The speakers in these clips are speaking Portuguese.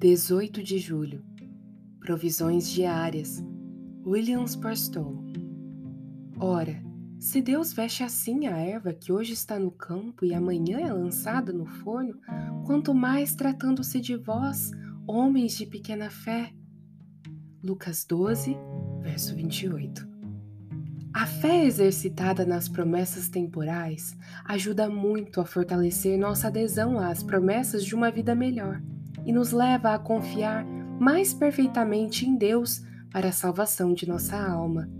18 de julho Provisões diárias Williams Barstow Ora, se Deus veste assim a erva que hoje está no campo e amanhã é lançada no forno, quanto mais tratando-se de vós, homens de pequena fé. Lucas 12, verso 28. A fé exercitada nas promessas temporais ajuda muito a fortalecer nossa adesão às promessas de uma vida melhor e nos leva a confiar mais perfeitamente em Deus para a salvação de nossa alma.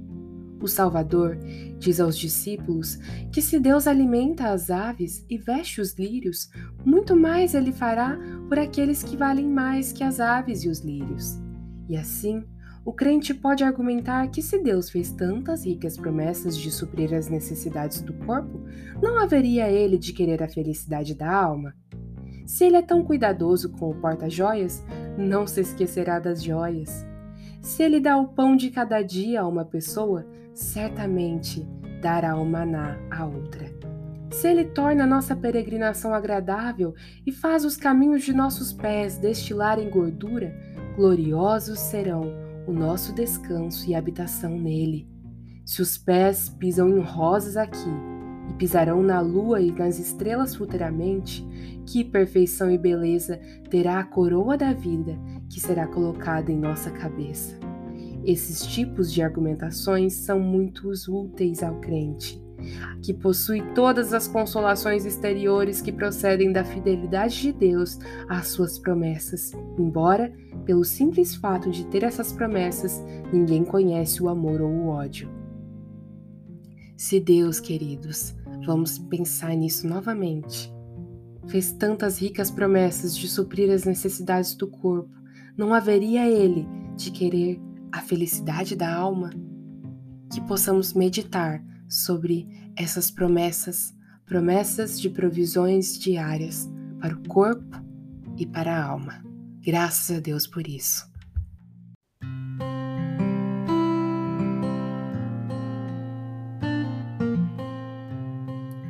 O Salvador diz aos discípulos que se Deus alimenta as aves e veste os lírios, muito mais ele fará por aqueles que valem mais que as aves e os lírios. E assim, o crente pode argumentar que se Deus fez tantas ricas promessas de suprir as necessidades do corpo, não haveria ele de querer a felicidade da alma? Se ele é tão cuidadoso com o porta-joias, não se esquecerá das joias. Se ele dá o pão de cada dia a uma pessoa, certamente dará o maná a outra. Se ele torna nossa peregrinação agradável e faz os caminhos de nossos pés destilarem gordura, gloriosos serão o nosso descanso e habitação nele. Se os pés pisam em rosas aqui, e pisarão na lua e nas estrelas futuramente, que perfeição e beleza terá a coroa da vida que será colocada em nossa cabeça. Esses tipos de argumentações são muito úteis ao crente, que possui todas as consolações exteriores que procedem da fidelidade de Deus às suas promessas, embora, pelo simples fato de ter essas promessas, ninguém conhece o amor ou o ódio. Se Deus, queridos, vamos pensar nisso novamente, fez tantas ricas promessas de suprir as necessidades do corpo, não haveria Ele de querer a felicidade da alma? Que possamos meditar sobre essas promessas, promessas de provisões diárias para o corpo e para a alma. Graças a Deus por isso.